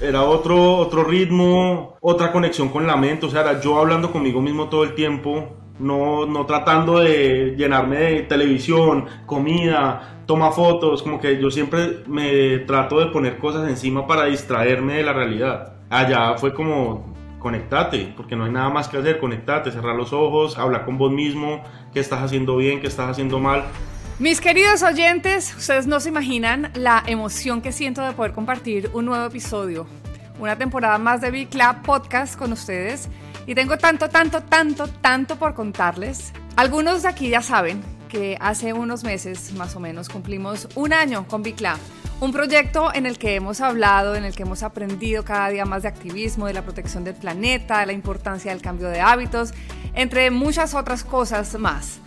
era otro, otro ritmo, otra conexión con la mente, o sea, era yo hablando conmigo mismo todo el tiempo, no, no tratando de llenarme de televisión, comida, toma fotos, como que yo siempre me trato de poner cosas encima para distraerme de la realidad. Allá fue como conectate, porque no hay nada más que hacer, conectate, cerrar los ojos, habla con vos mismo, qué estás haciendo bien, qué estás haciendo mal. Mis queridos oyentes, ustedes no se imaginan la emoción que siento de poder compartir un nuevo episodio, una temporada más de Big Club Podcast con ustedes. Y tengo tanto, tanto, tanto, tanto por contarles. Algunos de aquí ya saben que hace unos meses más o menos cumplimos un año con Big Club. Un proyecto en el que hemos hablado, en el que hemos aprendido cada día más de activismo, de la protección del planeta, de la importancia del cambio de hábitos, entre muchas otras cosas más.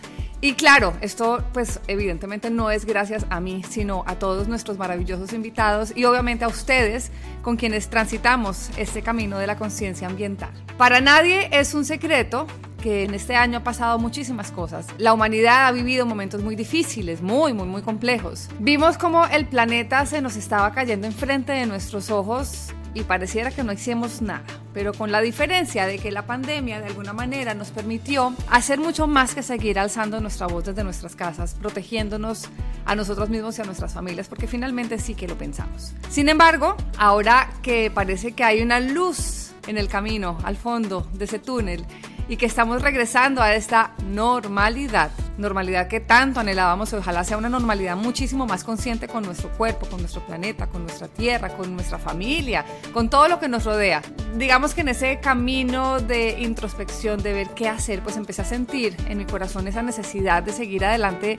Y claro, esto pues evidentemente no es gracias a mí, sino a todos nuestros maravillosos invitados y obviamente a ustedes con quienes transitamos este camino de la conciencia ambiental. Para nadie es un secreto que en este año ha pasado muchísimas cosas. La humanidad ha vivido momentos muy difíciles, muy, muy, muy complejos. Vimos como el planeta se nos estaba cayendo enfrente de nuestros ojos y pareciera que no hicimos nada, pero con la diferencia de que la pandemia de alguna manera nos permitió hacer mucho más que seguir alzando nuestra voz desde nuestras casas, protegiéndonos a nosotros mismos y a nuestras familias, porque finalmente sí que lo pensamos. Sin embargo, ahora que parece que hay una luz en el camino, al fondo de ese túnel, y que estamos regresando a esta normalidad, normalidad que tanto anhelábamos ojalá sea una normalidad muchísimo más consciente con nuestro cuerpo, con nuestro planeta, con nuestra tierra, con nuestra familia, con todo lo que nos rodea. Digamos que en ese camino de introspección, de ver qué hacer, pues empecé a sentir en mi corazón esa necesidad de seguir adelante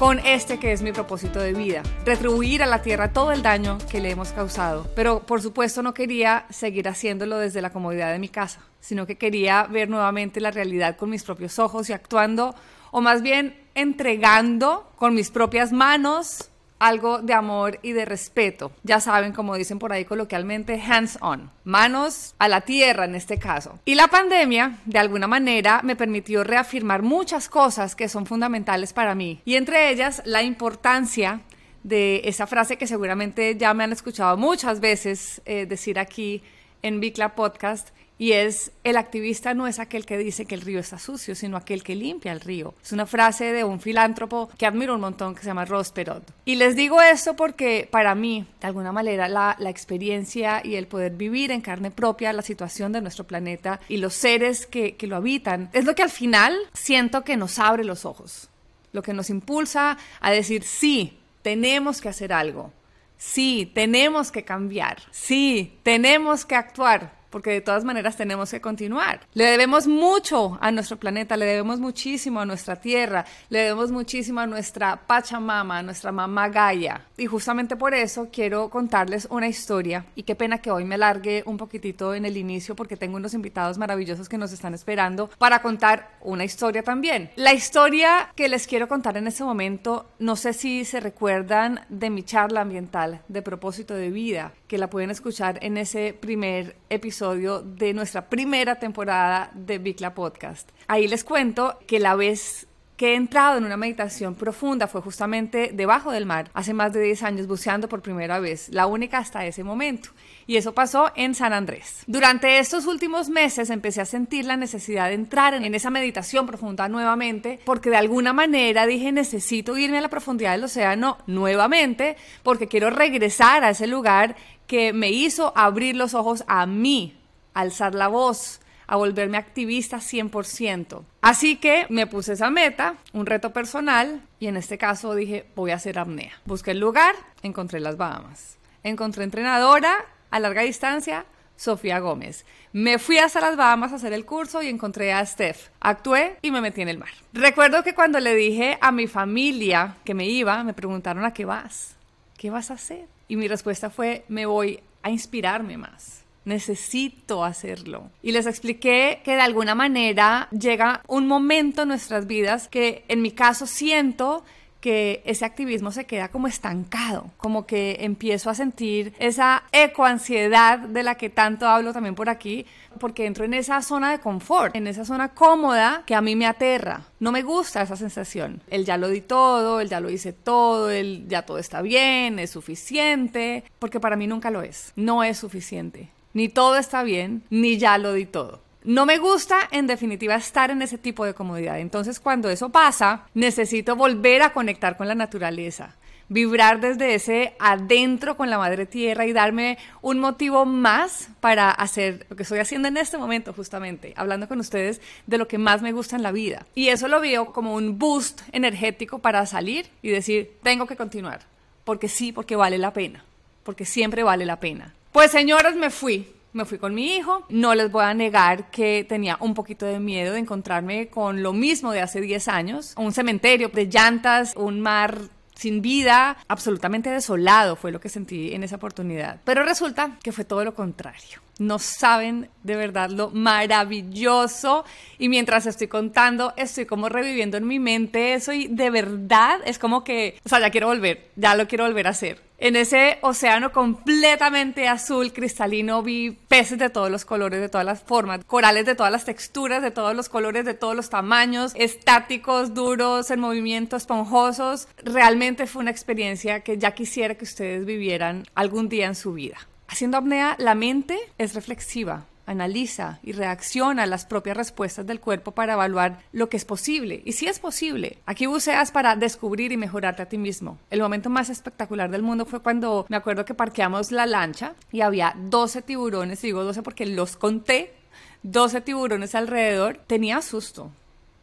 con este que es mi propósito de vida, retribuir a la tierra todo el daño que le hemos causado. Pero por supuesto no quería seguir haciéndolo desde la comodidad de mi casa, sino que quería ver nuevamente la realidad con mis propios ojos y actuando, o más bien entregando con mis propias manos algo de amor y de respeto. Ya saben, como dicen por ahí coloquialmente, hands on, manos a la tierra en este caso. Y la pandemia, de alguna manera, me permitió reafirmar muchas cosas que son fundamentales para mí. Y entre ellas, la importancia de esa frase que seguramente ya me han escuchado muchas veces eh, decir aquí en Bicla Podcast, y es, el activista no es aquel que dice que el río está sucio, sino aquel que limpia el río. Es una frase de un filántropo que admiro un montón que se llama Ross Perot. Y les digo esto porque para mí, de alguna manera, la, experiencia y el poder vivir en carne propia la situación de nuestro planeta y los seres que lo habitan, es lo que al final siento que nos abre los ojos, lo que nos impulsa a decir, sí, tenemos que hacer algo. Sí, tenemos que cambiar. Sí, tenemos que actuar porque de todas maneras tenemos que continuar. Le debemos mucho a nuestro planeta, le debemos muchísimo a nuestra tierra, le debemos muchísimo a nuestra Pachamama, a nuestra mamá Gaia. Y justamente por eso quiero contarles una historia y qué pena que hoy me largue un poquitito en el inicio porque tengo unos invitados maravillosos que nos están esperando para contar una historia también. La historia que les quiero contar en este momento, no sé si se recuerdan de mi charla ambiental de propósito de vida, que la pueden escuchar en ese primer episodio de nuestra primera temporada de Bicla Podcast. Ahí les cuento que la vez que he entrado en una meditación profunda fue justamente debajo del mar, hace más de 10 años buceando por primera vez, la única hasta ese momento. Y eso pasó en San Andrés. Durante estos últimos meses empecé a sentir la necesidad de entrar en esa meditación profunda nuevamente, porque de alguna manera dije necesito irme a la profundidad del océano nuevamente, porque quiero regresar a ese lugar que me hizo abrir los ojos a mí, alzar la voz, a volverme activista 100%. Así que me puse esa meta, un reto personal, y en este caso dije, voy a hacer apnea. Busqué el lugar, encontré las Bahamas. Encontré entrenadora a larga distancia, Sofía Gómez. Me fui hasta las Bahamas a hacer el curso y encontré a Steph. Actué y me metí en el mar. Recuerdo que cuando le dije a mi familia que me iba, me preguntaron a qué vas. ¿Qué vas a hacer? Y mi respuesta fue, me voy a inspirarme más. Necesito hacerlo. Y les expliqué que de alguna manera llega un momento en nuestras vidas que en mi caso siento que ese activismo se queda como estancado, como que empiezo a sentir esa ecoansiedad de la que tanto hablo también por aquí, porque entro en esa zona de confort, en esa zona cómoda que a mí me aterra. No me gusta esa sensación. El ya lo di todo, el ya lo hice todo, el ya todo está bien, es suficiente, porque para mí nunca lo es. No es suficiente. Ni todo está bien, ni ya lo di todo. No me gusta, en definitiva, estar en ese tipo de comodidad. Entonces, cuando eso pasa, necesito volver a conectar con la naturaleza, vibrar desde ese adentro con la madre tierra y darme un motivo más para hacer lo que estoy haciendo en este momento, justamente, hablando con ustedes de lo que más me gusta en la vida. Y eso lo veo como un boost energético para salir y decir, tengo que continuar, porque sí, porque vale la pena, porque siempre vale la pena. Pues señores, me fui me fui con mi hijo. No les voy a negar que tenía un poquito de miedo de encontrarme con lo mismo de hace 10 años. Un cementerio de llantas, un mar sin vida, absolutamente desolado fue lo que sentí en esa oportunidad. Pero resulta que fue todo lo contrario. No saben de verdad lo maravilloso y mientras estoy contando estoy como reviviendo en mi mente eso y de verdad es como que, o sea, ya quiero volver, ya lo quiero volver a hacer. En ese océano completamente azul, cristalino, vi peces de todos los colores, de todas las formas, corales de todas las texturas, de todos los colores, de todos los tamaños, estáticos, duros, en movimiento, esponjosos. Realmente fue una experiencia que ya quisiera que ustedes vivieran algún día en su vida. Haciendo apnea, la mente es reflexiva, analiza y reacciona a las propias respuestas del cuerpo para evaluar lo que es posible. Y si es posible, aquí buceas para descubrir y mejorarte a ti mismo. El momento más espectacular del mundo fue cuando me acuerdo que parqueamos la lancha y había 12 tiburones, y digo 12 porque los conté, 12 tiburones alrededor. Tenía susto,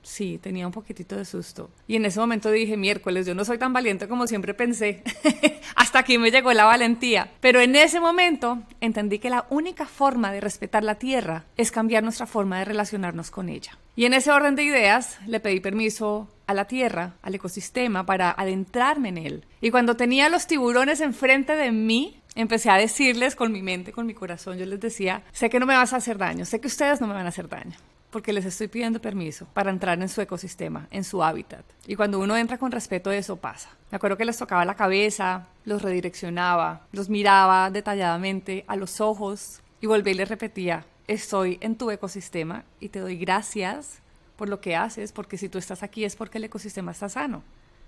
Sí, tenía un poquitito de susto. Y en ese momento dije, miércoles, yo no soy tan valiente como siempre pensé. Hasta aquí me llegó la valentía. Pero en ese momento entendí que la única forma de respetar la tierra es cambiar nuestra forma de relacionarnos con ella. Y en ese orden de ideas le pedí permiso a la tierra, al ecosistema, para adentrarme en él. Y cuando tenía los tiburones enfrente de mí, empecé a decirles con mi mente, con mi corazón, yo les decía, sé que no me vas a hacer daño, sé que ustedes no me van a hacer daño porque les estoy pidiendo permiso para entrar en su ecosistema, en su hábitat. Y cuando uno entra con respeto, eso pasa. Me acuerdo que les tocaba la cabeza, los redireccionaba, los miraba detalladamente a los ojos y volví y les repetía, estoy en tu ecosistema y te doy gracias por lo que haces, porque si tú estás aquí es porque el ecosistema está sano.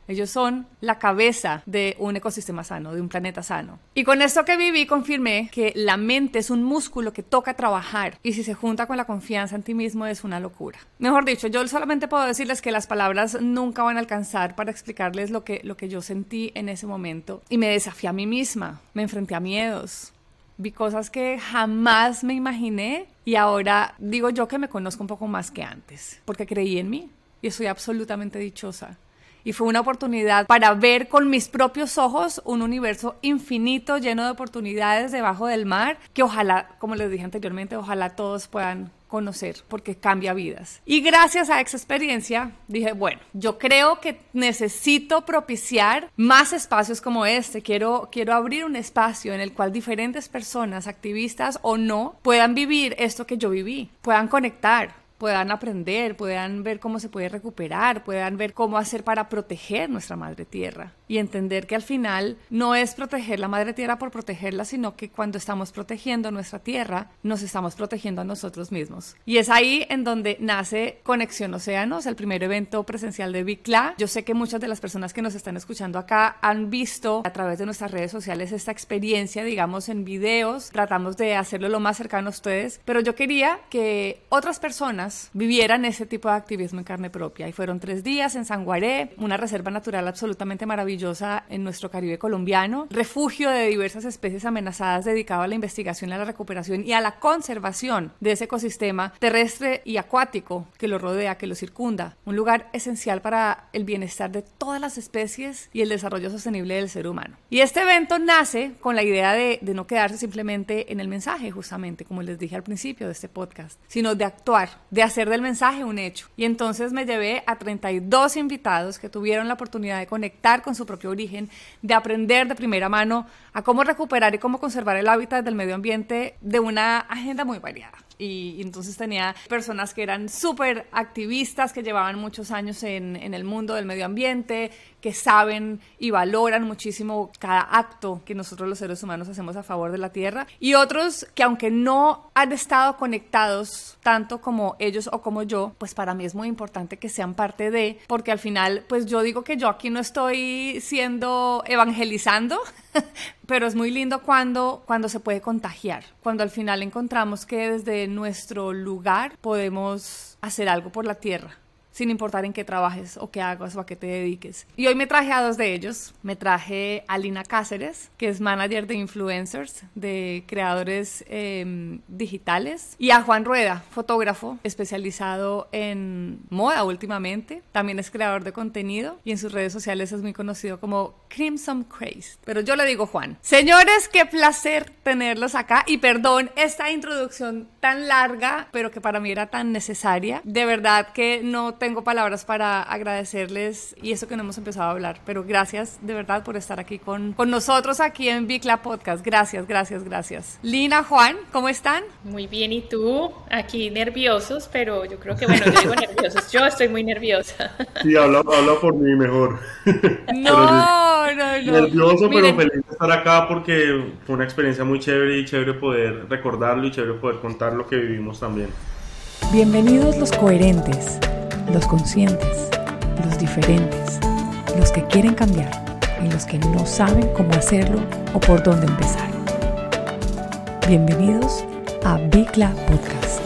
Ellos son la cabeza de un ecosistema sano, de un planeta sano. Y con esto que viví confirmé que la mente es un músculo que toca trabajar y si se junta con la confianza en ti mismo es una locura. Mejor dicho, yo solamente puedo decirles que las palabras nunca van a alcanzar para explicarles lo que, lo que yo sentí en ese momento y me desafié a mí misma, me enfrenté a miedos, vi cosas que jamás me imaginé y ahora digo yo que me conozco un poco más que antes, porque creí en mí y estoy absolutamente dichosa y fue una oportunidad para ver con mis propios ojos un universo infinito lleno de oportunidades debajo del mar que ojalá, como les dije anteriormente, ojalá todos puedan conocer porque cambia vidas. Y gracias a esa experiencia dije, bueno, yo creo que necesito propiciar más espacios como este. Quiero, quiero abrir un espacio en el cual diferentes personas, activistas o no, puedan vivir esto que yo viví, puedan conectar, puedan aprender, puedan ver cómo se puede recuperar, puedan ver cómo hacer para proteger nuestra madre tierra y entender que al final no es proteger la madre tierra por protegerla, sino que cuando estamos protegiendo nuestra tierra, nos estamos protegiendo a nosotros mismos. Y es ahí en donde nace Conexión Océanos, el primer evento presencial de BICLA. Yo sé que muchas de las personas que nos están escuchando acá han visto a través de nuestras redes sociales esta experiencia, digamos, en videos. Tratamos de hacerlo lo más cercano a ustedes, pero yo quería que otras personas vivieran ese tipo de activismo en carne propia. Y fueron tres días en Sanguaré, una reserva natural absolutamente maravillosa en nuestro Caribe colombiano, refugio de diversas especies amenazadas dedicado a la investigación, a la recuperación y a la conservación de ese ecosistema terrestre y acuático que lo rodea, que lo circunda. Un lugar esencial para el bienestar de todas las especies y el desarrollo sostenible del ser humano. Y este evento nace con la idea de, de no quedarse simplemente en el mensaje, justamente, como les dije al principio de este podcast, sino de actuar, de de hacer del mensaje un hecho. Y entonces me llevé a 32 invitados que tuvieron la oportunidad de conectar con su propio origen, de aprender de primera mano a cómo recuperar y cómo conservar el hábitat del medio ambiente de una agenda muy variada. Y, entonces tenía personas que eran súper activistas, que llevaban muchos años en, en el mundo del medio ambiente, que saben y valoran muchísimo cada acto que nosotros los seres humanos hacemos a favor de la Tierra. Y otros que aunque no han estado conectados tanto como ellos o como yo, pues para mí es muy importante que sean parte de, porque al final, pues yo digo que yo aquí no estoy siendo evangelizando, pero es muy lindo cuando, cuando se puede contagiar, cuando al final encontramos que desde nuestro lugar podemos hacer algo por la tierra sin importar en qué trabajes o qué hagas o a qué te dediques. Y hoy me traje a dos de ellos. Me traje a Lina Cáceres, que es manager de influencers, de creadores em, digitales, y a Juan Rueda, fotógrafo especializado en moda últimamente. También es creador de contenido y en sus redes sociales es muy conocido como Crimson Craze. Pero yo le digo Juan. Señores, qué placer tenerlos acá y perdón esta introducción tan larga, pero que para mí era tan necesaria. De verdad que no tengo palabras para agradecerles y eso que no hemos empezado a hablar, pero gracias de verdad por estar aquí con, con nosotros aquí en Bicla Podcast. Gracias, gracias, gracias. Lina, Juan, ¿cómo están? Muy bien, ¿y tú? Aquí nerviosos, pero yo creo que, bueno, yo digo nerviosos, yo estoy muy nerviosa. Sí, habla, habla por mí mejor. No, no, no. Nervioso, pero feliz de estar acá porque fue una experiencia muy chévere y chévere poder recordarlo y chévere poder contar lo que vivimos también. Bienvenidos los coherentes los conscientes, los diferentes, los que quieren cambiar y los que no saben cómo hacerlo o por dónde empezar. Bienvenidos a Bicla Podcast.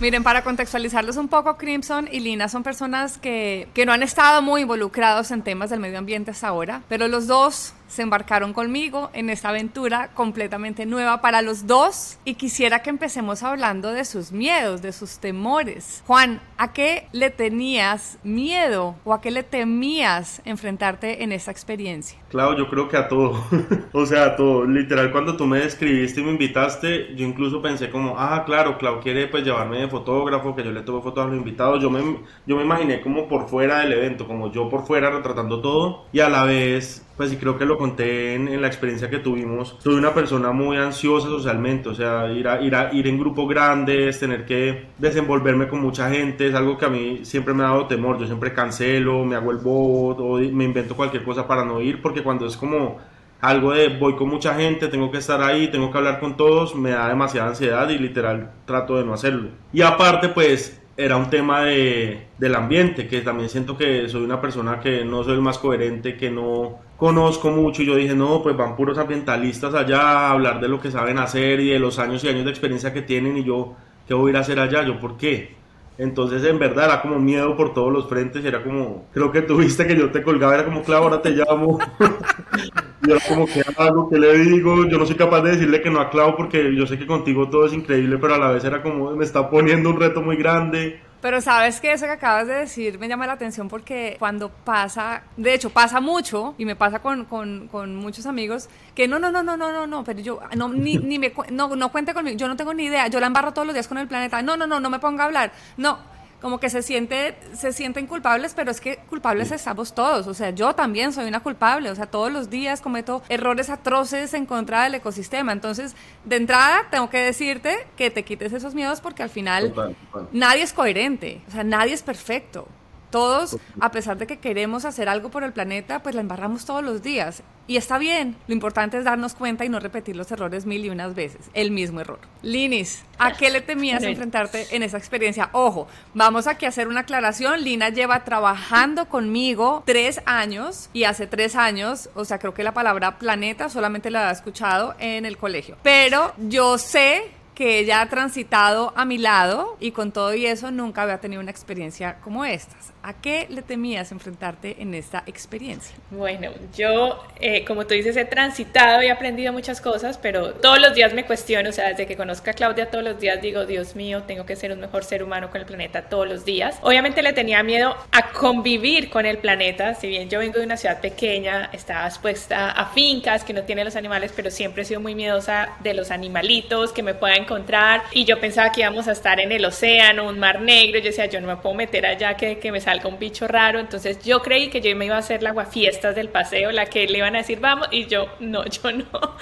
Miren, para contextualizarlos un poco, Crimson y Lina son personas que, que no han estado muy involucrados en temas del medio ambiente hasta ahora, pero los dos se embarcaron conmigo en esta aventura completamente nueva para los dos y quisiera que empecemos hablando de sus miedos, de sus temores. Juan, ¿a qué le tenías miedo o a qué le temías enfrentarte en esta experiencia? Claro, yo creo que a todo, o sea, a todo. Literal, cuando tú me describiste y me invitaste, yo incluso pensé como, ah, claro, Clau quiere pues llevarme de fotógrafo, que yo le tome fotos a los invitados. Yo me, yo me imaginé como por fuera del evento, como yo por fuera retratando todo y a la vez pues sí creo que lo conté en, la experiencia que tuvimos. Soy una persona muy ansiosa socialmente, o sea, ir, ir, ir en grupos grandes, tener que desenvolverme con mucha gente, es algo que a mí siempre me ha dado temor. Yo siempre cancelo, me hago el bobo o me invento cualquier cosa para no ir, porque cuando es como algo de voy con mucha gente, tengo que estar ahí, tengo que hablar con todos, me da demasiada ansiedad y literal trato de no hacerlo. Y aparte, pues era un tema de, del ambiente, que también siento que soy una persona que no soy el más coherente, que no conozco mucho y yo dije, no, pues van puros ambientalistas allá a hablar de lo que saben hacer y de los años y años de experiencia que tienen y yo, ¿qué voy a ir a hacer allá? Yo, ¿por qué? Entonces, en verdad, era como miedo por todos los frentes, era como, creo que tuviste que yo te colgaba, era como, claro, ahora te llamo. y era como, ¿qué hago? ¿Qué le digo? Yo no soy capaz de decirle que no a Clau porque yo sé que contigo todo es increíble, pero a la vez era como, me está poniendo un reto muy grande. Pero sabes que eso que acabas de decir me llama la atención porque cuando pasa, de hecho pasa mucho y me pasa con, con, con muchos amigos que no, no, no, no, no, no, no, pero yo no, ni, ni me, no, no cuente conmigo, yo no tengo ni idea, yo la embarro todos los días con el planeta, no, no, no, no me ponga a hablar, no, como que se siente se sienten culpables, pero es que culpables estamos todos, o sea, yo también soy una culpable, o sea, todos los días cometo errores atroces en contra del ecosistema, entonces, de entrada tengo que decirte que te quites esos miedos porque al final nadie es coherente, o sea, nadie es perfecto. Todos, a pesar de que queremos hacer algo por el planeta, pues la embarramos todos los días. Y está bien. Lo importante es darnos cuenta y no repetir los errores mil y unas veces. El mismo error. Linis, ¿a qué le temías enfrentarte en esa experiencia? Ojo, vamos aquí a hacer una aclaración. Lina lleva trabajando conmigo tres años y hace tres años, o sea, creo que la palabra planeta solamente la ha escuchado en el colegio. Pero yo sé que ella ha transitado a mi lado y con todo y eso nunca había tenido una experiencia como estas. ¿A qué le temías enfrentarte en esta experiencia? Bueno, yo, eh, como tú dices, he transitado y aprendido muchas cosas, pero todos los días me cuestiono, o sea, desde que conozco a Claudia todos los días digo, Dios mío, tengo que ser un mejor ser humano con el planeta todos los días. Obviamente le tenía miedo a convivir con el planeta, si bien yo vengo de una ciudad pequeña, estaba expuesta a fincas que no tienen los animales, pero siempre he sido muy miedosa de los animalitos que me puedan encontrar y yo pensaba que íbamos a estar en el océano, un mar negro, yo decía, yo no me puedo meter allá que, que me salga un bicho raro, entonces yo creí que yo me iba a hacer la guafiestas del paseo, la que le iban a decir vamos y yo no, yo no.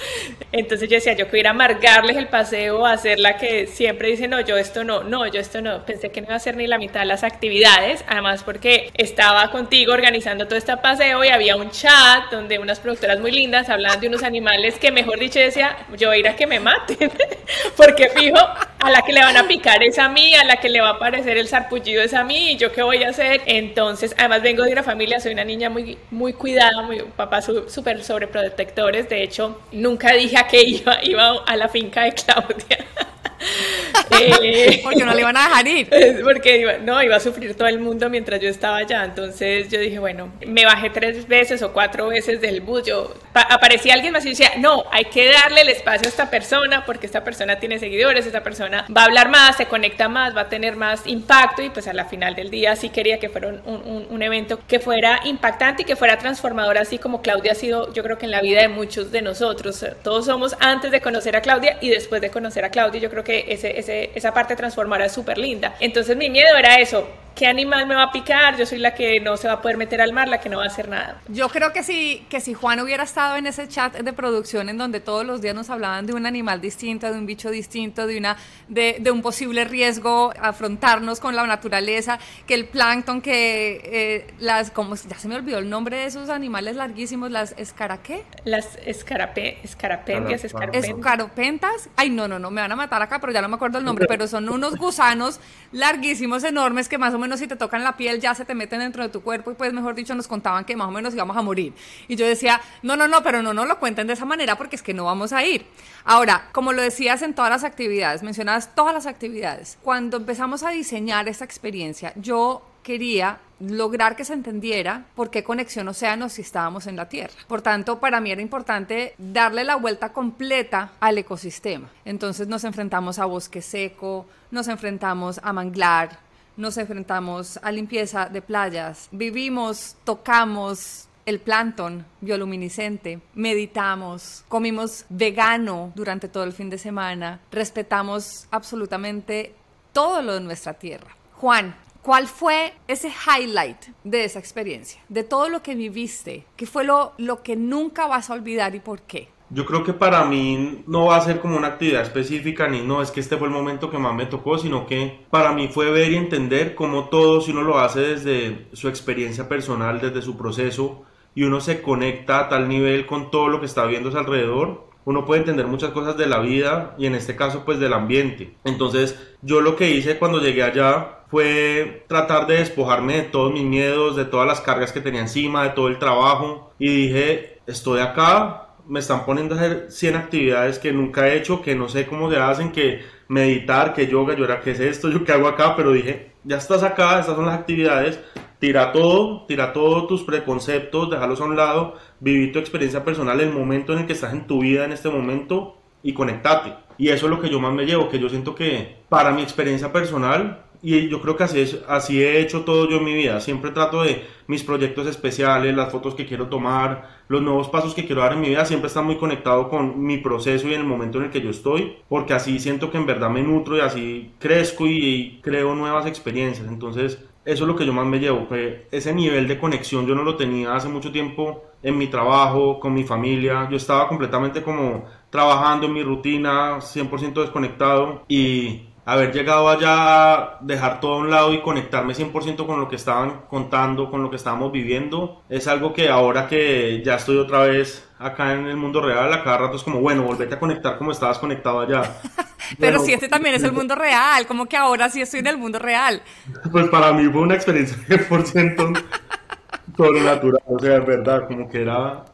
Entonces yo decía, yo quiero ir amargarles el paseo, hacer la que siempre dice, no, yo esto no, no, yo esto no, pensé que no iba a hacer ni la mitad de las actividades, además porque estaba contigo organizando todo este paseo y había un chat donde unas productoras muy lindas hablaban de unos animales que mejor dicho decía, yo voy a ir a que me maten, porque fijo, a la que le van a picar es a mí, a la que le va a aparecer el sarpullido es a mí, y yo qué voy a hacer. Entonces, además vengo de una familia, soy una niña muy, muy cuidada, muy, papá súper sobreprotectores, de hecho, nunca dije a qué iba, iba a la finca de Claudia. Eh, porque no le iban a dejar ir. Porque no, iba a sufrir todo el mundo mientras yo estaba allá. Entonces yo dije, bueno, me bajé tres veces o cuatro veces del bus. Yo, aparecía alguien más y decía, no, hay que darle el espacio a esta persona porque esta persona tiene seguidores, esta persona va a hablar más, se conecta más, va a tener más impacto. Y pues a la final del día sí quería que fuera un, un evento que fuera impactante y que fuera transformador, así como Claudia ha sido, yo creo que en la vida de muchos de nosotros. Todos somos antes de conocer a Claudia y después de conocer a Claudia. Yo creo que ese, ese esa parte transformada es súper linda. Entonces mi miedo era eso, ¿qué animal me va a picar? Yo soy la que no se va a poder meter al mar, la que no va a hacer nada. Yo creo que si, que si Juan hubiera estado en ese chat de producción en donde todos los días nos hablaban de un animal distinto, de un bicho distinto, de, una, de, de un posible riesgo, afrontarnos con la naturaleza, que el plancton, que eh, las, como ya se me olvidó el nombre de esos animales larguísimos, las escaraqué. Las escarape, escarapentias, escaropentas. Ay, no, no, no, me van a matar acá, pero ya no me acuerdo el nombre, pero son unos gusanos larguísimos, enormes, que más o menos si te tocan la piel ya se te meten dentro de tu cuerpo y pues mejor dicho nos contaban que más o menos íbamos a morir. Y yo decía, no, no, no, pero no nos lo cuenten de esa manera porque es que no vamos a ir. Ahora, como lo decías en todas las actividades, mencionabas todas las actividades, cuando empezamos a diseñar esta experiencia, yo quería lograr que se entendiera por qué conexión océano si estábamos en la Tierra. Por tanto, para mí era importante darle la vuelta completa al ecosistema. Entonces nos enfrentamos a bosque seco, nos enfrentamos a manglar, nos enfrentamos a limpieza de playas, vivimos, tocamos, el plancton bioluminiscente, meditamos, comimos vegano durante todo el fin de semana, respetamos absolutamente todo lo de nuestra tierra. Juan, ¿Cuál fue ese highlight de esa experiencia? De todo lo que viviste, ¿qué fue lo, lo que nunca vas a olvidar y por qué? Yo creo que para mí no va a ser como una actividad específica, ni no, es que este fue el momento que más me tocó, sino que para mí fue ver y entender cómo todo, si uno lo hace desde su experiencia personal, desde su proceso, y uno se conecta a tal nivel con todo lo que está viendo a su alrededor, uno puede entender muchas cosas de la vida y en este caso pues del ambiente. Entonces yo lo que hice cuando llegué allá fue tratar de despojarme de todos mis miedos, de todas las cargas que tenía encima, de todo el trabajo y dije, estoy acá, me están poniendo a hacer 100 actividades que nunca he hecho, que no sé cómo se hacen, que meditar, que yoga, yo era, ¿qué es esto? ¿Yo qué hago acá? Pero dije, ya estás acá, estas son las actividades, tira todo, tira todos tus preconceptos, déjalos a un lado, viví tu experiencia personal, el momento en el que estás en tu vida en este momento y conectate. Y eso es lo que yo más me llevo, que yo siento que para mi experiencia personal y yo creo que así, es, así he hecho todo yo en mi vida. Siempre trato de mis proyectos especiales, las fotos que quiero tomar, los nuevos pasos que quiero dar en mi vida, siempre están muy conectado con mi proceso y en el momento en el que yo estoy, porque así siento que en verdad me nutro y así crezco y, creo nuevas experiencias. Entonces, eso es lo que yo más me llevo, que ese nivel de conexión yo no lo tenía hace mucho tiempo en mi trabajo, con mi familia. Yo estaba completamente como trabajando en mi rutina, 100% desconectado y haber llegado allá dejar todo a un lado y conectarme 100% con lo que estaban contando, con lo que estábamos viviendo, es algo que ahora que ya estoy otra vez acá en el mundo real, a cada rato es como, bueno, volvete a conectar como estabas conectado allá. Pero si este también es el mundo real, como que ahora sí estoy en el mundo real. Pues para mí fue una experiencia 100% natural, o sea, es verdad, como que era,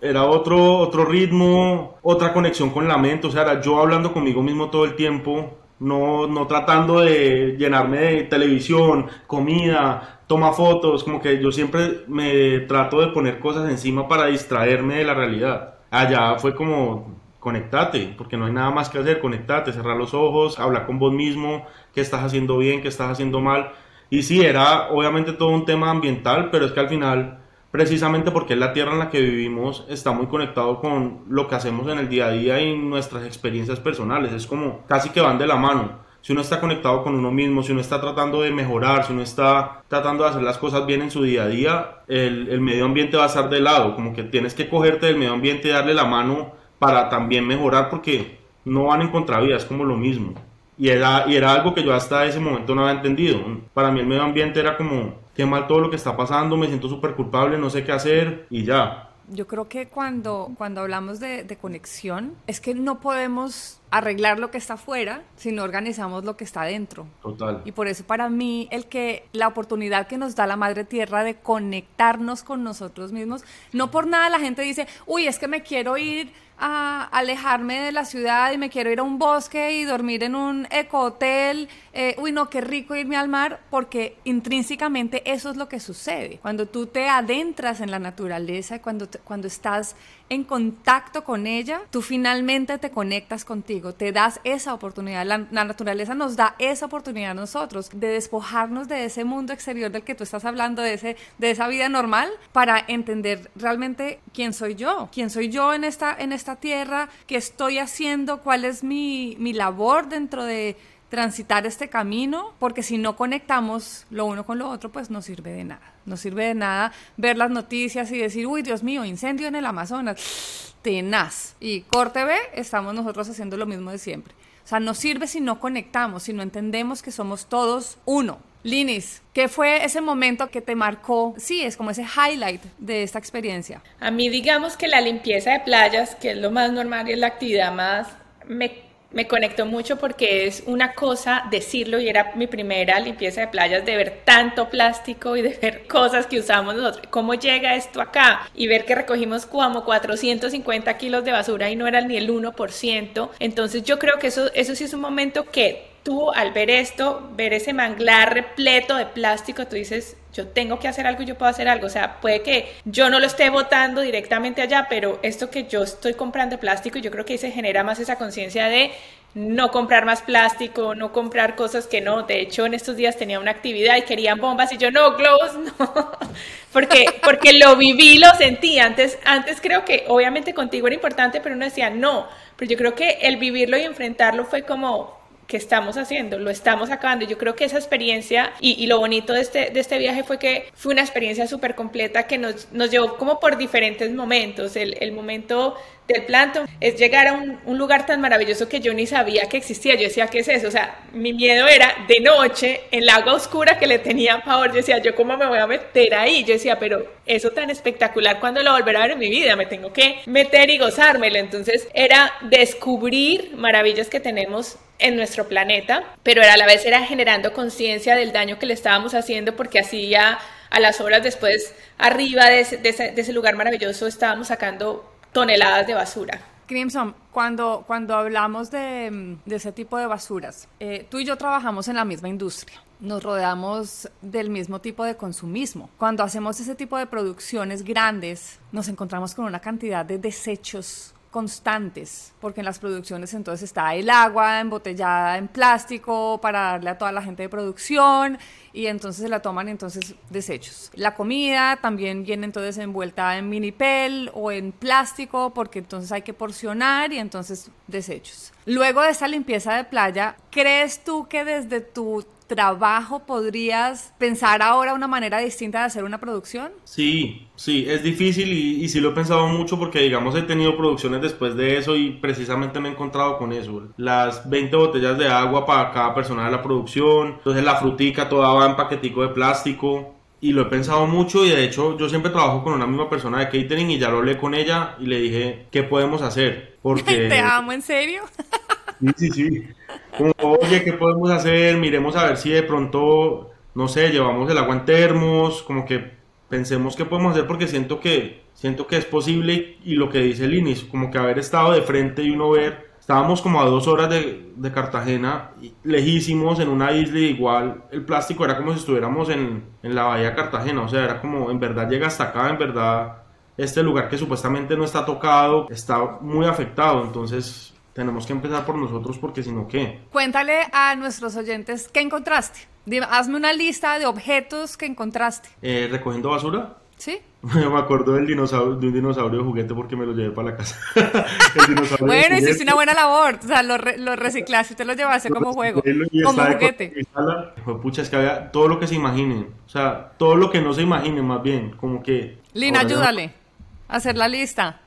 era otro, otro ritmo, otra conexión con la mente, o sea, era yo hablando conmigo mismo todo el tiempo, no, no tratando de llenarme de televisión, comida, toma fotos, como que yo siempre me trato de poner cosas encima para distraerme de la realidad. Allá fue como conectate, porque no hay nada más que hacer, conectate, cerrar los ojos, hablar con vos mismo, qué estás haciendo bien, qué estás haciendo mal. Y sí, era obviamente todo un tema ambiental, pero es que al final precisamente porque es la tierra en la que vivimos, está muy conectado con lo que hacemos en el día a día y nuestras experiencias personales. Es como casi que van de la mano. Si uno está conectado con uno mismo, si uno está tratando de mejorar, si uno está tratando de hacer las cosas bien en su día a día, el, el medio ambiente va a estar de lado. Como que tienes que cogerte del medio ambiente y darle la mano para también mejorar porque no van en contravía, es como lo mismo. Y era, y era algo que yo hasta ese momento no había entendido. Para mí el medio ambiente era como, qué mal todo lo que está pasando, me siento súper culpable, no sé qué hacer y ya. Yo creo que cuando, cuando hablamos de, de, conexión, es que no podemos arreglar lo que está afuera si no organizamos lo que está dentro. Total. Y por eso para mí el que la oportunidad que nos da la Madre Tierra de conectarnos con nosotros mismos, no por nada la gente dice, uy, es que me quiero ir a alejarme de la ciudad y me quiero ir a un bosque y dormir en un ecohotel. Eh, uy, no, qué rico irme al mar, porque intrínsecamente eso es lo que sucede. Cuando tú te adentras en la naturaleza, cuando, te, cuando estás en contacto con ella, tú finalmente te conectas contigo, te das esa oportunidad. La, naturaleza nos da esa oportunidad a nosotros de despojarnos de ese mundo exterior del que tú estás hablando, de, ese, de esa vida normal, para entender realmente quién soy yo, quién soy yo en esta, en esta tierra, qué estoy haciendo, cuál es mi, mi labor dentro de transitar este camino, porque si no conectamos lo uno con lo otro, pues no sirve de nada. No sirve de nada ver las noticias y decir, uy, Dios mío, incendio en el Amazonas, tenaz. Y corte B, estamos nosotros haciendo lo mismo de siempre. O sea, no sirve si no conectamos, si no entendemos que somos todos uno. Linis, ¿qué fue ese momento que te marcó? Sí, es como ese highlight de esta experiencia. A mí digamos que la limpieza de playas, que es lo más normal y es la actividad más, me me conectó mucho porque es una cosa decirlo y era mi primera limpieza de playas de ver tanto plástico y de ver cosas que usamos nosotros. ¿Cómo llega esto acá? Y ver que recogimos como 450 kilos de basura y no era ni el 1%. Entonces yo creo que eso, eso sí es un momento que tú al ver esto, ver ese manglar repleto de plástico, tú dices, yo tengo que hacer algo, yo puedo hacer algo. O sea, puede que yo no lo esté botando directamente allá, pero esto que yo estoy comprando plástico, yo creo que ahí se genera más esa conciencia de no comprar más plástico, no comprar cosas que no. De hecho, en estos días tenía una actividad y querían bombas y yo no, globos no. porque, porque lo viví, lo sentí. Antes, antes creo que obviamente contigo era importante, pero uno decía no. Pero yo creo que el vivirlo y enfrentarlo fue como, que estamos haciendo, lo estamos acabando. Yo creo que esa experiencia y, lo bonito de este, de este viaje fue que fue una experiencia súper completa que nos, nos llevó como por diferentes momentos. El momento del plancton es llegar a un, lugar tan maravilloso que yo ni sabía que existía. Yo decía, ¿qué es eso? O sea, mi miedo era de noche, en la agua oscura que le tenía pavor. Yo decía, ¿yo cómo me voy a meter ahí? Yo decía, pero eso tan espectacular, cuando lo volveré a ver en mi vida? Me tengo que meter y gozármelo. Entonces era descubrir maravillas que tenemos en nuestro planeta, pero a la vez era generando conciencia del daño que le estábamos haciendo porque ya a las horas después, arriba de ese lugar maravilloso, estábamos sacando toneladas de basura. Crimson, cuando, cuando hablamos de, de ese tipo de basuras, eh, tú y yo trabajamos en la misma industria. Nos rodeamos del mismo tipo de consumismo. Cuando hacemos ese tipo de producciones grandes, nos encontramos con una cantidad de desechos constantes, porque en las producciones entonces está el agua embotellada en plástico para darle a toda la gente de producción y entonces se la toman entonces desechos. La comida también viene entonces envuelta en minipel o en plástico porque entonces hay que porcionar y entonces desechos. Luego de esta limpieza de playa, ¿crees tú que desde tu trabajo podrías pensar ahora una manera distinta de hacer una producción? Sí, sí, es difícil y, y, sí lo he pensado mucho porque digamos he tenido producciones después de eso y precisamente me he encontrado con eso. Las 20 botellas de agua para cada persona de la producción, entonces la frutica toda va en paquetico de plástico. Y lo he pensado mucho y de hecho yo siempre trabajo con una misma persona de catering y ya lo hablé con ella y le dije, ¿qué podemos hacer? Porque... Te amo, ¿en serio? Sí, sí, sí. Como, oye, ¿qué podemos hacer? Miremos a ver si de pronto, no sé, llevamos el agua en termos, como que pensemos qué podemos hacer porque siento que, siento que es posible y, y lo que dice el Inis, como que haber estado de frente y uno ver, estábamos como a dos horas de, de Cartagena, lejísimos en una isla igual, el plástico era como si estuviéramos en, en la bahía de Cartagena, o sea, era como, en verdad llega hasta acá, en verdad este lugar que supuestamente no está tocado está muy afectado, entonces tenemos que empezar por nosotros porque si no, ¿qué? Cuéntale a nuestros oyentes qué encontraste. Dime, hazme una lista de objetos que encontraste. Eh, recogiendo basura. Sí. Me acuerdo del dinosaurio, de un dinosaurio de juguete porque me lo llevé para la casa. bueno, hiciste una buena labor. O sea, lo, lo reciclaste, te lo llevaste como juego. Como juguete. Fue pucha, es que había todo lo que se imaginen. O sea, todo lo que no se imaginen, más bien. Como que. Lina, ayúdale a hacer la lista.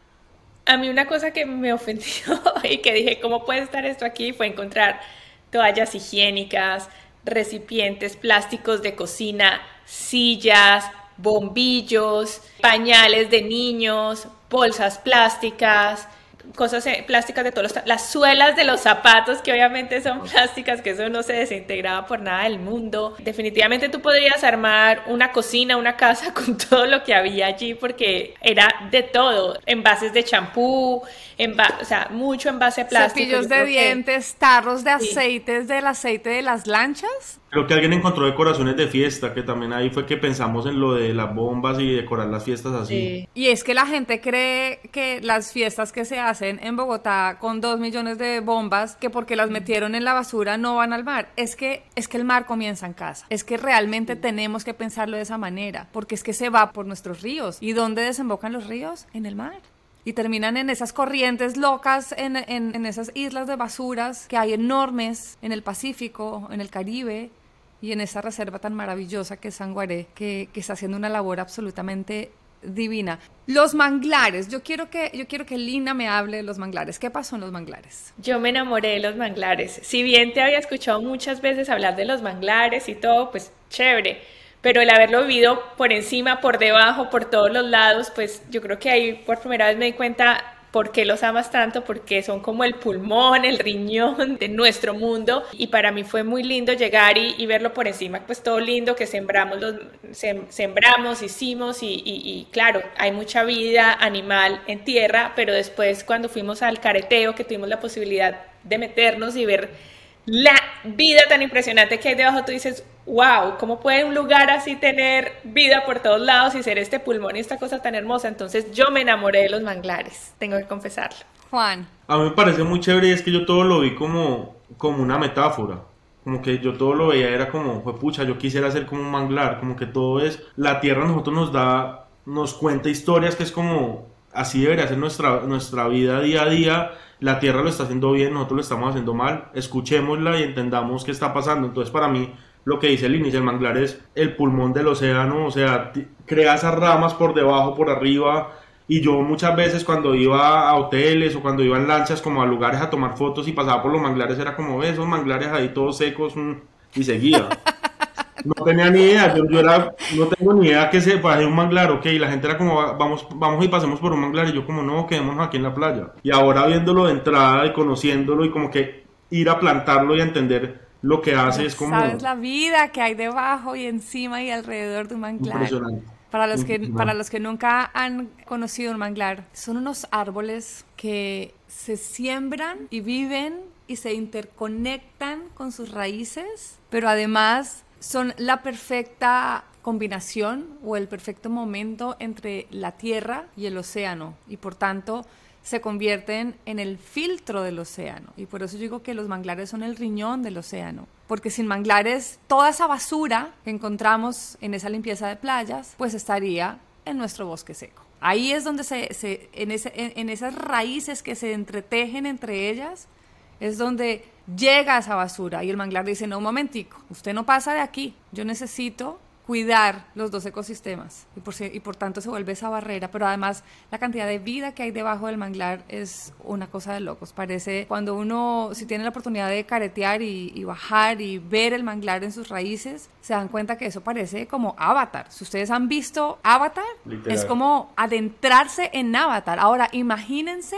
A mí una cosa que me ofendió y que dije, ¿cómo puede estar esto aquí? Fue encontrar toallas higiénicas, recipientes plásticos de cocina, sillas, bombillos, pañales de niños, bolsas plásticas, cosas eh, plásticas de todos los, las suelas de los zapatos que obviamente son plásticas que eso no se desintegraba por nada del mundo. Definitivamente tú podrías armar una cocina una casa con todo lo que había allí porque era de todo envases de champú o sea mucho envase plástico cepillos de dientes tarros de aceites del aceite de las lanchas Creo que alguien encontró decoraciones de fiesta, que también ahí fue que pensamos en lo de las bombas y decorar las fiestas así. Y es que la gente cree que las fiestas que se hacen en Bogotá con dos millones de bombas, que porque las metieron en la basura no van al mar. Es que, es que el mar comienza en casa. Es que realmente tenemos que pensarlo de esa manera, porque es que se va por nuestros ríos. ¿Y dónde desembocan los ríos? En el mar y terminan en esas corrientes locas, en, en, esas islas de basuras que hay enormes en el Pacífico, en el Caribe, y en esa reserva tan maravillosa que es Sanguaré, que, que está haciendo una labor absolutamente divina. Los manglares, yo quiero que yo quiero que Lina me hable de los manglares. ¿Qué pasó en los manglares? Yo me enamoré de los manglares. Si bien te había escuchado muchas veces hablar de los manglares y todo, pues chévere. Pero el haberlo vivido por encima, por debajo, por todos los lados, pues yo creo que ahí por primera vez me di cuenta ¿Por qué los amas tanto? Porque son como el pulmón, el riñón de nuestro mundo y para mí fue muy lindo llegar y, verlo por encima, pues todo lindo que sembramos, sembramos, hicimos y, y, claro, hay mucha vida animal en tierra, pero después cuando fuimos al careteo, que tuvimos la posibilidad de meternos y ver la vida tan impresionante que hay debajo, tú dices, wow, ¿cómo puede un lugar así tener vida por todos lados y ser este pulmón y esta cosa tan hermosa? Entonces yo me enamoré de los manglares, tengo que confesarlo. Juan. A mí me parece muy chévere y es que yo todo lo vi como, como una metáfora. Como que yo todo lo veía, era como, fue pucha, yo quisiera ser como un manglar, como que todo es, la tierra a nosotros nos da, nos cuenta historias que es como, así debería ser nuestra, nuestra vida día a día la Tierra lo está haciendo bien, nosotros lo estamos haciendo mal, escuchémosla y entendamos qué está pasando. Entonces, para mí, lo que dice el inicio del manglar es el pulmón del océano, o sea, crea esas ramas por debajo, por arriba. Y yo muchas veces cuando iba a hoteles o cuando iba en lanchas como a lugares a tomar fotos y pasaba por los manglares era como, esos manglares ahí todos secos mm", y seguía. No tenía ni idea, yo, era, no tengo ni idea que se pase un manglar, ok, y la gente era como, vamos, vamos y pasemos por un manglar, y yo como, no, quedémonos aquí en la playa. Y ahora viéndolo de entrada y conociéndolo y como que ir a plantarlo y a entender lo que hace es como... Sabes la vida que hay debajo y encima y alrededor de un manglar. Impresionante. Para los, que, para los que nunca han conocido un manglar, son unos árboles que se siembran y viven y se interconectan con sus raíces, pero además son la perfecta combinación o el perfecto momento entre la tierra y el océano y por tanto se convierten en el filtro del océano. Y por eso digo que los manglares son el riñón del océano. Porque sin manglares, toda esa basura que encontramos en esa limpieza de playas, pues estaría en nuestro bosque seco. Ahí es donde se, en, en esas raíces que se entretejen entre ellas, es donde llega esa basura y el manglar dice, no, un momentico, usted no pasa de aquí, yo necesito cuidar los dos ecosistemas y por, y por tanto se vuelve esa barrera, pero además la cantidad de vida que hay debajo del manglar es una cosa de locos. Parece cuando uno, si tiene la oportunidad de caretear y, bajar y ver el manglar en sus raíces, se dan cuenta que eso parece como Avatar. Si ustedes han visto Avatar, es como adentrarse en Avatar. Ahora, imagínense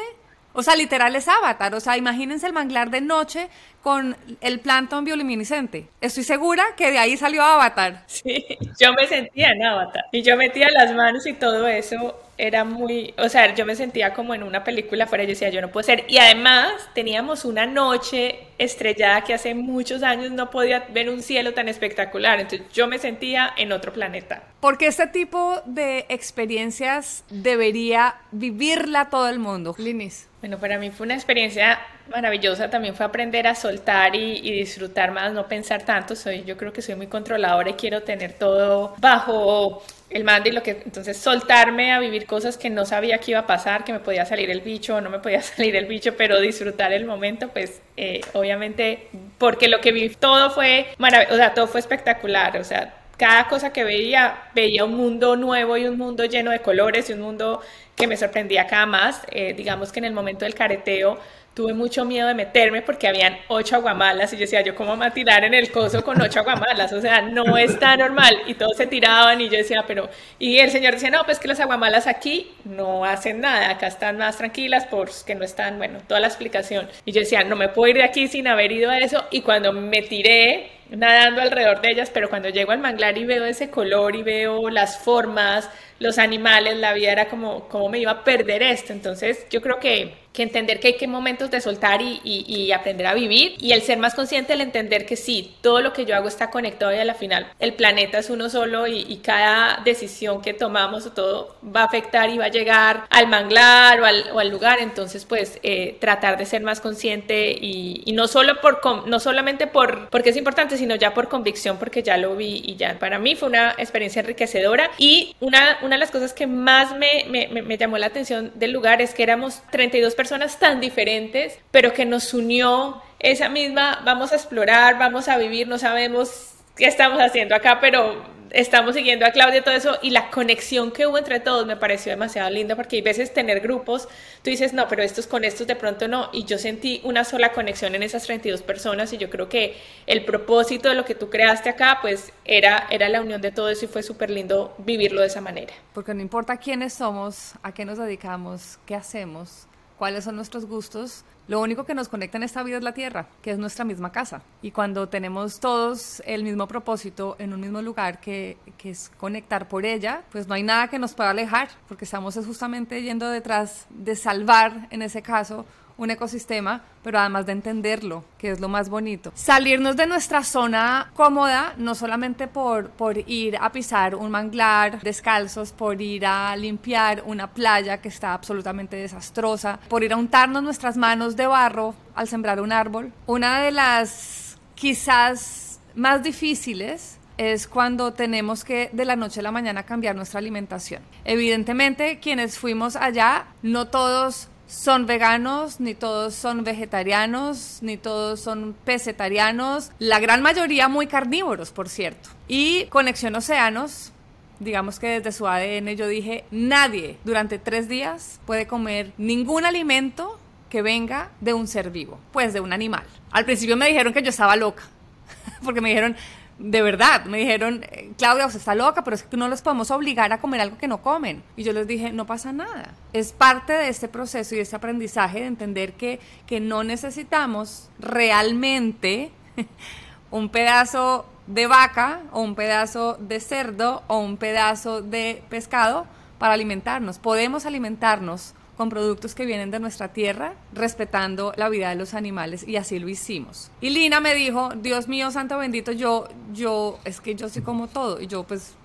o sea, literal es Avatar. O sea, imagínense el manglar de noche con el plantón bioluminiscente. Estoy segura que de ahí salió Avatar. Sí, yo me sentía en Avatar. Y yo metía las manos y todo eso era muy, o sea, yo me sentía como en una película fuera, yo decía, yo no puedo ser. Y además teníamos una noche estrellada que hace muchos años no podía ver un cielo tan espectacular. Entonces yo me sentía en otro planeta. Porque este tipo de experiencias debería vivirla todo el mundo. Linis. Bueno, para mí fue una experiencia maravillosa. También fue aprender a soltar y, y, disfrutar más, no pensar tanto. Soy, yo creo que soy muy controladora y quiero tener todo bajo el mando y lo que entonces soltarme a vivir cosas que no sabía que iba a pasar, que me podía salir el bicho o no me podía salir el bicho, pero disfrutar el momento, pues eh, obviamente porque lo que vi todo fue maravilloso, sea, todo fue espectacular, o sea, cada cosa que veía, veía un mundo nuevo y un mundo lleno de colores y un mundo que me sorprendía cada más. Eh, digamos que en el momento del careteo tuve mucho miedo de meterme porque habían ocho aguamalas y yo decía, yo cómo me tirar en el coso con ocho aguamalas, o sea, no está normal y todos se tiraban y yo decía, pero, y el señor decía, no, pues que las aguamalas aquí no hacen nada, acá están más tranquilas porque no están, bueno, toda la explicación. Y yo decía, no me puedo ir de aquí sin haber ido a eso y cuando me tiré nadando alrededor de ellas, pero cuando llego al manglar y veo ese color y veo las formas, los animales, la vida era como, ¿cómo me iba a perder esto? Entonces yo creo que, que entender que hay que momentos de soltar y, y, aprender a vivir. Y el ser más consciente, el entender que sí, todo lo que yo hago está conectado y a la final el planeta es uno solo y, y cada decisión que tomamos o todo va a afectar y va a llegar al manglar o al, o al lugar, entonces pues eh, tratar de ser más consciente y, y, no solo por, no solamente por, porque es importante, sino ya por convicción porque ya lo vi y ya para mí fue una experiencia enriquecedora. Y una una de las cosas que más me, me, me, llamó la atención del lugar es que éramos 32 personas tan diferentes, pero que nos unió esa misma, vamos a explorar, vamos a vivir, no sabemos qué estamos haciendo acá, pero estamos siguiendo a Claudia todo eso y la conexión que hubo entre todos me pareció demasiado linda porque hay veces tener grupos, tú dices, no, pero estos con estos de pronto no, y yo sentí una sola conexión en esas 32 personas y yo creo que el propósito de lo que tú creaste acá, pues era, era la unión de todo eso y fue súper lindo vivirlo de esa manera. Porque no importa quiénes somos, a qué nos dedicamos, qué hacemos, cuáles son nuestros gustos, lo único que nos conecta en esta vida es la tierra, que es nuestra misma casa. Y cuando tenemos todos el mismo propósito en un mismo lugar, que, que, es conectar por ella, pues no hay nada que nos pueda alejar, porque estamos justamente yendo detrás de salvar, en ese caso, un ecosistema, pero además de entenderlo, que es lo más bonito. Salirnos de nuestra zona cómoda, no solamente por, por ir a pisar un manglar descalzos, por ir a limpiar una playa que está absolutamente desastrosa, por ir a untarnos nuestras manos de barro al sembrar un árbol. Una de las quizás más difíciles es cuando tenemos que de la noche a la mañana cambiar nuestra alimentación. Evidentemente, quienes fuimos allá, no todos son veganos, ni todos son vegetarianos, ni todos son pesetarianos, la gran mayoría muy carnívoros, por cierto. Y Conexión Océanos, digamos que desde su ADN yo dije, nadie durante tres días puede comer ningún alimento que venga de un ser vivo, pues de un animal. Al principio me dijeron que yo estaba loca, porque me dijeron, de verdad, me dijeron, Claudia, usted está loca, pero es que no los podemos obligar a comer algo que no comen. Y yo les dije, no pasa nada. Es parte de este proceso y de este aprendizaje de entender que, que no necesitamos realmente un pedazo de vaca o un pedazo de cerdo o un pedazo de pescado para alimentarnos. Podemos alimentarnos con productos que vienen de nuestra tierra, respetando la vida de los animales y así lo hicimos. Y Lina me dijo, Dios mío, santo bendito, yo, yo, es que yo sí como todo y yo pues,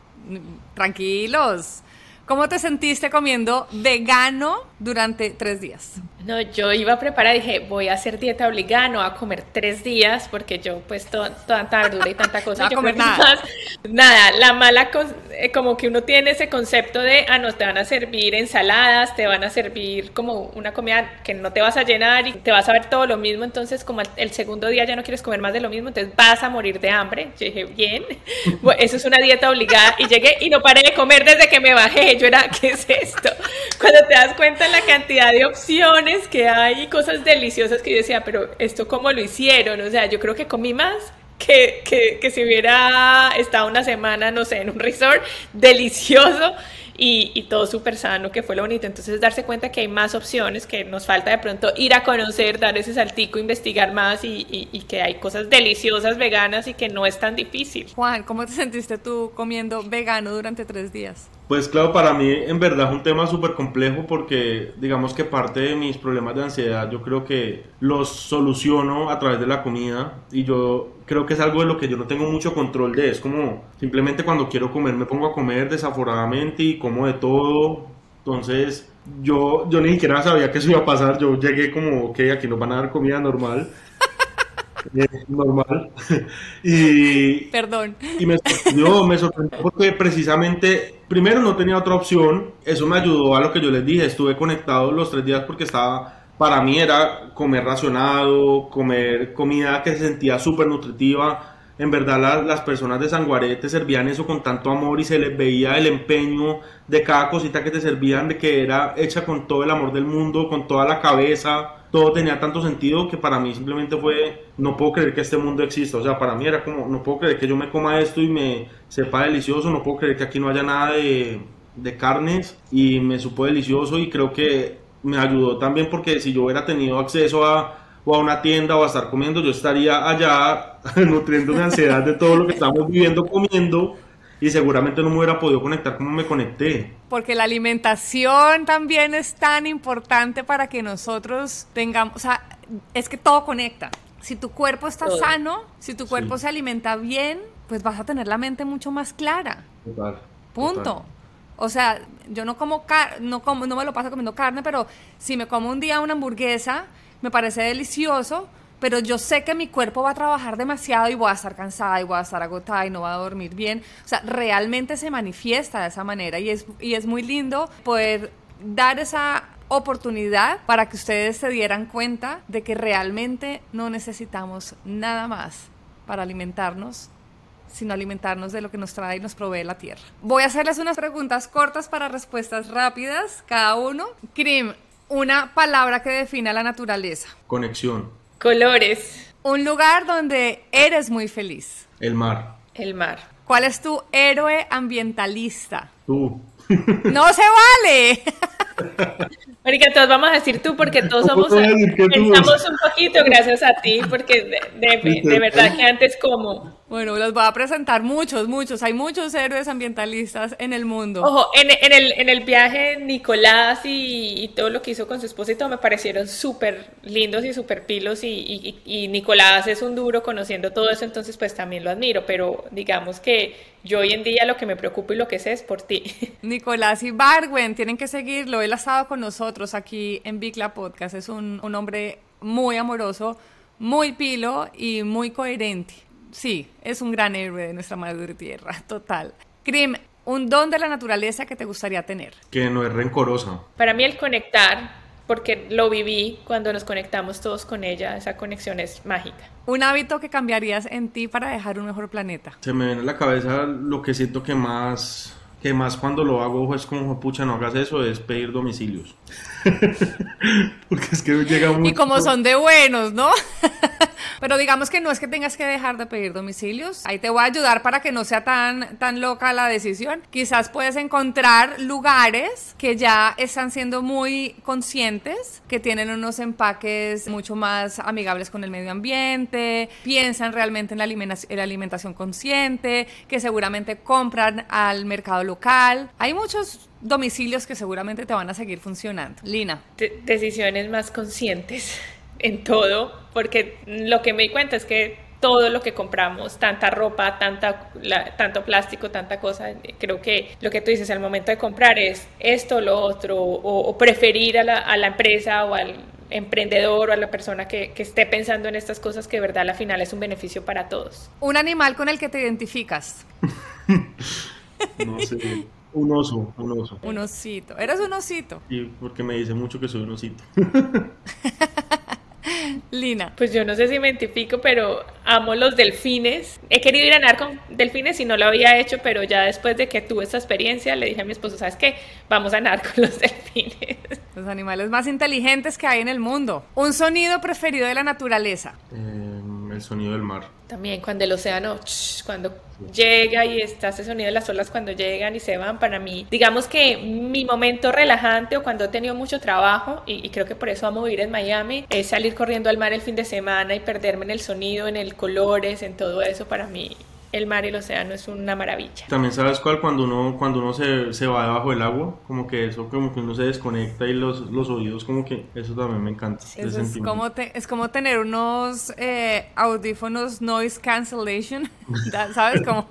tranquilos. ¿Cómo te sentiste comiendo vegano durante tres días? No, yo iba a preparar, dije, voy a hacer dieta obligada, no a comer tres días, porque yo pues tanta verdura y tanta cosa. no a comer nada. nada, la mala, eh, como que uno tiene ese concepto de, ah, no, te van a servir ensaladas, te van a servir como una comida que no te vas a llenar y te vas a ver todo lo mismo, entonces como el segundo día ya no quieres comer más de lo mismo, entonces vas a morir de hambre. Yo dije, bien, eso es una dieta obligada y llegué y no paré de comer desde que me bajé yo era, ¿qué es esto? Cuando te das cuenta la cantidad de opciones que hay, cosas deliciosas que yo decía, pero ¿esto cómo lo hicieron? O sea, yo creo que comí más que, que, que si hubiera estado una semana, no sé, en un resort delicioso. Y, y, todo súper sano, que fue lo bonito. Entonces, darse cuenta que hay más opciones, que nos falta de pronto ir a conocer, dar ese saltico, investigar más y, y, y, que hay cosas deliciosas veganas y que no es tan difícil. Juan, ¿cómo te sentiste tú comiendo vegano durante tres días? Pues claro, para mí en verdad es un tema súper complejo porque digamos que parte de mis problemas de ansiedad yo creo que los soluciono a través de la comida y yo creo que es algo de lo que yo no tengo mucho control de. Es como simplemente cuando quiero comer me pongo a comer desaforadamente y como de todo. Entonces yo, yo ni siquiera sabía que eso iba a pasar. Yo llegué como, ok, aquí nos van a dar comida normal. Normal. y, Perdón. Y me sorprendió, me sorprendió porque precisamente, primero no tenía otra opción, eso me ayudó a lo que yo les dije, estuve conectado los tres días porque estaba, para mí era comer racionado, comer comida que se sentía súper nutritiva. En verdad las personas de Sanguaré te servían eso con tanto amor y se les veía el empeño de cada cosita que te servían, de que era hecha con todo el amor del mundo, con toda la cabeza todo tenía tanto sentido que para mí simplemente fue, no puedo creer que este mundo exista. O sea, para mí era como, no puedo creer que yo me coma esto y me sepa delicioso, no puedo creer que aquí no haya nada de, de carnes y me supo delicioso y creo que me ayudó también porque si yo hubiera tenido acceso a, o a una tienda o a estar comiendo, yo estaría allá nutriendo una ansiedad de todo lo que estamos viviendo comiendo y seguramente no me hubiera podido conectar como me conecté. Porque la alimentación también es tan importante para que nosotros tengamos, o sea, es que todo conecta. Si tu cuerpo está sano, si tu cuerpo se alimenta bien, pues vas a tener la mente mucho más clara. Total. Punto. O sea, yo no como, no como, no me lo paso comiendo carne, pero si me como un día una hamburguesa, me parece delicioso, pero yo sé que mi cuerpo va a trabajar demasiado y voy a estar cansada y voy a estar agotada y no va a dormir bien. O sea, realmente se manifiesta de esa manera y es, y es muy lindo poder dar esa oportunidad para que ustedes se dieran cuenta de que realmente no necesitamos nada más para alimentarnos sino alimentarnos de lo que nos trae y nos provee la tierra. Voy a hacerles unas preguntas cortas para respuestas rápidas, cada uno. Krim, una palabra que define la naturaleza. Conexión. Colores. Un lugar donde eres muy feliz. El mar. El mar. ¿Cuál es tu héroe ambientalista? Tú. No se vale. Marica, todos vamos a decir tú porque todos somos pensamos un poquito gracias a ti porque de, de verdad que antes como bueno, los voy a presentar muchos, muchos. Hay muchos héroes ambientalistas en el mundo. Ojo, en, el, en el viaje Nicolás y, todo lo que hizo con su esposa y todo me parecieron súper lindos y súper pilos y, y, Nicolás es un duro conociendo todo eso, entonces pues también lo admiro, pero digamos que yo hoy en día lo que me preocupa y lo que sé es por ti. Nicolás y Barwen, tienen que seguirlo, él ha estado con nosotros aquí en Bicla Podcast, es un, un hombre muy amoroso, muy pilo y muy coherente sí, es un gran héroe de nuestra madre tierra, total. Krim, un don de la naturaleza que te gustaría tener. Que no es rencorosa. Para mí el conectar, porque lo viví cuando nos conectamos todos con ella, esa conexión es mágica. Un hábito que cambiarías en ti para dejar un mejor planeta. Se me viene a la cabeza lo que siento que más que más cuando lo hago es como, pucha, no hagas eso, es pedir domicilios. Porque es que llega mucho. Y como son de buenos, ¿no? Pero digamos que no es que tengas que dejar de pedir domicilios. Ahí te voy a ayudar para que no sea tan, tan loca la decisión. Quizás puedes encontrar lugares que ya están siendo muy conscientes, que tienen unos empaques mucho más amigables con el medio ambiente, piensan realmente en la, alimentación, consciente, que seguramente compran al mercado local. Hay muchos domicilios que seguramente te van a seguir funcionando. Lina. decisiones más conscientes en todo, porque lo que me di cuenta es que todo lo que compramos, tanta ropa, tanta, tanto plástico, tanta cosa, creo que lo que tú dices al momento de comprar es esto, lo otro, o, preferir a la, a la, empresa o al emprendedor o a la persona que, que, esté pensando en estas cosas que de verdad al final es un beneficio para todos. Un animal con el que te identificas. no sé. Un oso, un oso. Un osito. ¿Eres un osito? Y porque me dice mucho que soy un osito. Lina. Pues yo no sé si me identifico, pero amo los delfines. He querido ir a nadar con delfines y no lo había hecho, pero ya después de que tuve esta experiencia, le dije a mi esposo, ¿sabes qué? Vamos a nadar con los delfines. Los animales más inteligentes que hay en el mundo. ¿Un sonido preferido de la naturaleza? Em, el sonido del mar. También cuando el océano, cuando llega y está ese sonido de las olas cuando llegan y se van, para mí, digamos que mi momento relajante o cuando he tenido mucho trabajo, y, creo que por eso amo vivir en Miami, es salir corriendo al mar el fin de semana y perderme en el sonido, en el colores, en todo eso, para mí el mar y el océano es una maravilla. También sabes cuál, cuando uno, cuando uno se, se va debajo del agua, como que eso, como que uno se desconecta y los, los oídos, como que eso también me encanta. Eso es, como te, es como tener unos eh, audífonos noise cancellation, ¿sabes? Como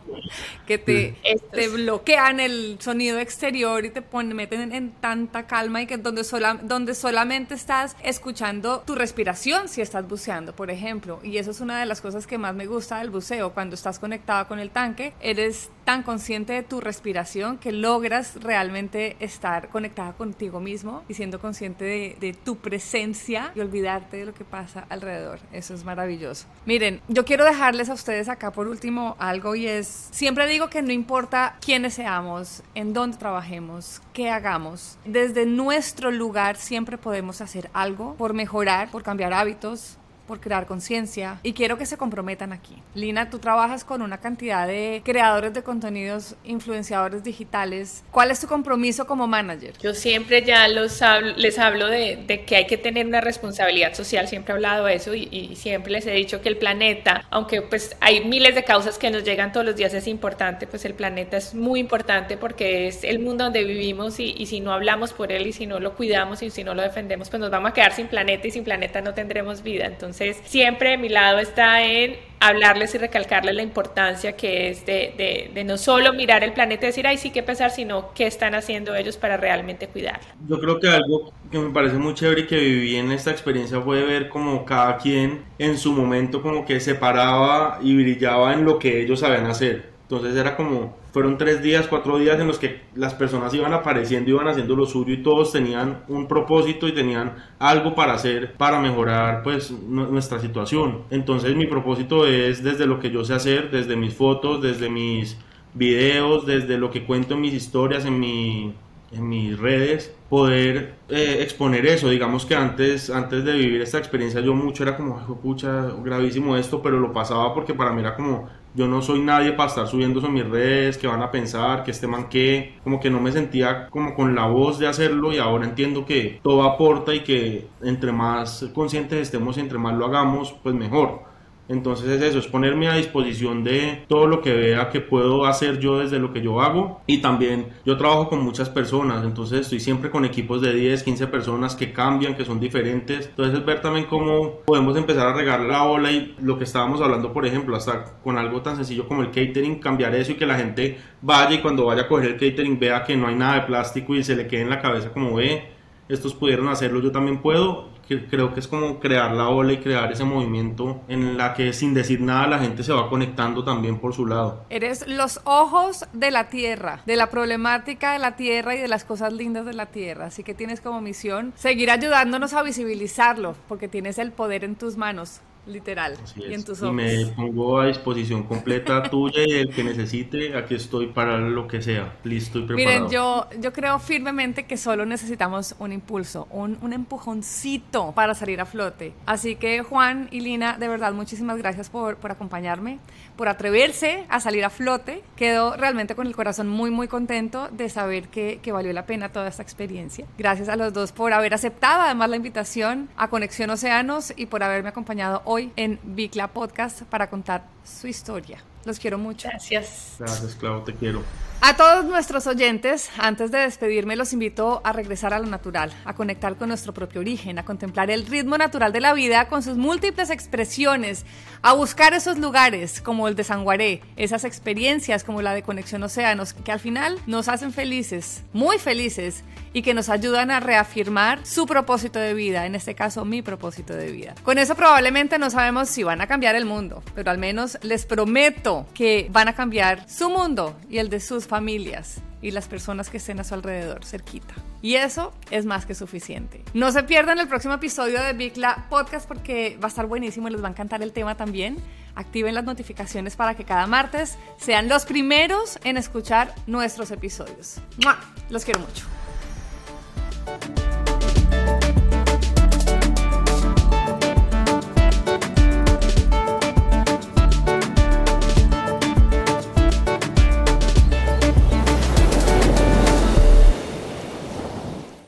que te, te bloquean el sonido exterior y te ponen, meten en, tanta calma y que donde, sola, donde solamente estás escuchando tu respiración si estás buceando, por ejemplo. Y eso es una de las cosas que más me gusta del buceo, cuando estás conectado con el tanque, eres tan consciente de tu respiración que logras realmente estar conectada contigo mismo y siendo consciente de, de tu presencia y olvidarte de lo que pasa alrededor. Eso es maravilloso. Miren, yo quiero dejarles a ustedes acá por último algo y es, siempre digo que no importa quiénes seamos, en dónde trabajemos, qué hagamos, desde nuestro lugar siempre podemos hacer algo por mejorar, por cambiar hábitos, por crear conciencia y quiero que se comprometan aquí. Lina, tú trabajas con una cantidad de creadores de contenidos, influenciadores digitales. ¿Cuál es tu compromiso como manager? Yo siempre ya los les hablo de, que hay que tener una responsabilidad social, siempre he hablado de eso y, siempre les he dicho que el planeta, aunque pues hay miles de causas que nos llegan todos los días, es importante, pues el planeta es muy importante porque es el mundo donde vivimos y, y si no hablamos por él y si no lo cuidamos y si no lo defendemos, pues nos vamos a quedar sin planeta y sin planeta no tendremos vida. Entonces, entonces, siempre mi lado está en hablarles y recalcarles la importancia que es de, no solo mirar el planeta y decir, ay, sí, que pesar, sino qué están haciendo ellos para realmente cuidarlo. Yo creo que algo que me parece muy chévere y que viví en esta experiencia fue ver como cada quien en su momento como que se paraba y brillaba en lo que ellos sabían hacer. Entonces era como, fueron tres días, cuatro días en los que las personas iban apareciendo, iban haciendo lo suyo y todos tenían un propósito y tenían algo para hacer para mejorar pues nuestra situación. Entonces mi propósito es desde lo que yo sé hacer, desde mis fotos, desde mis videos, desde lo que cuento en mis historias, en mi en mis redes poder eh, exponer eso. Digamos que antes, antes de vivir esta experiencia yo mucho era como, pucha, gravísimo esto, pero lo pasaba porque para mí era como, yo no soy nadie para estar subiendo eso mis redes, que van a pensar, que este man qué, como que no me sentía como con la voz de hacerlo y ahora entiendo que todo aporta y que entre más conscientes estemos y entre más lo hagamos, pues mejor. Entonces es eso, es ponerme a disposición de todo lo que vea que puedo hacer yo desde lo que yo hago. Y también yo trabajo con muchas personas, entonces estoy siempre con equipos de 10, 15 personas que cambian, que son diferentes. Entonces es ver también cómo podemos empezar a regar la ola y lo que estábamos hablando, por ejemplo, hasta con algo tan sencillo como el catering, cambiar eso y que la gente vaya y cuando vaya a coger el catering vea que no hay nada de plástico y se le quede en la cabeza como ve, estos pudieron hacerlo, yo también puedo creo que es como crear la ola y crear ese movimiento en la que sin decir nada la gente se va conectando también por su lado. Eres los ojos de la tierra, de la problemática de la tierra y de las cosas lindas de la tierra. Así que tienes como misión seguir ayudándonos a visibilizarlo, porque tienes el poder en tus manos literal. Y, en tus ojos. y me pongo a disposición completa tuya y el que necesite, aquí estoy para lo que sea, listo y preparado. Miren, yo, yo creo firmemente que solo necesitamos un impulso, un, un empujoncito para salir a flote. Así que Juan y Lina, de verdad, muchísimas gracias por, por acompañarme, por atreverse a salir a flote. Quedo realmente con el corazón muy, muy contento de saber que, que valió la pena toda esta experiencia. Gracias a los dos por haber aceptado además la invitación a Conexión Océanos y por haberme acompañado hoy en Bicla Podcast para contar su historia. Los quiero mucho. Gracias. Gracias, Clau, te quiero. A todos nuestros oyentes, antes de despedirme, los invito a regresar a lo natural, a conectar con nuestro propio origen, a contemplar el ritmo natural de la vida con sus múltiples expresiones, a buscar esos lugares como el de Sanguaré, esas experiencias como la de Conexión Océanos, que al final nos hacen felices, muy felices, y que nos ayudan a reafirmar su propósito de vida, en este caso mi propósito de vida. Con eso probablemente no sabemos si van a cambiar el mundo, pero al menos les prometo que van a cambiar su mundo y el de sus familias y las personas que estén a su alrededor, cerquita. Y eso es más que suficiente. No se pierdan el próximo episodio de Bicla Podcast porque va a estar buenísimo y les va a encantar el tema también. Activen las notificaciones para que cada martes sean los primeros en escuchar nuestros episodios. Los quiero mucho.